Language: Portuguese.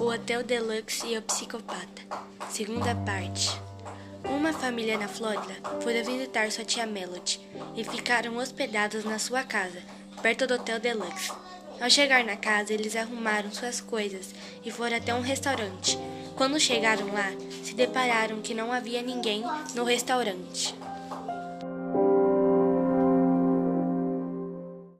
O Hotel Deluxe e o Psicopata. Segunda parte. Uma família na Flórida foi visitar sua tia Melody e ficaram hospedados na sua casa, perto do Hotel Deluxe. Ao chegar na casa, eles arrumaram suas coisas e foram até um restaurante. Quando chegaram lá, se depararam que não havia ninguém no restaurante.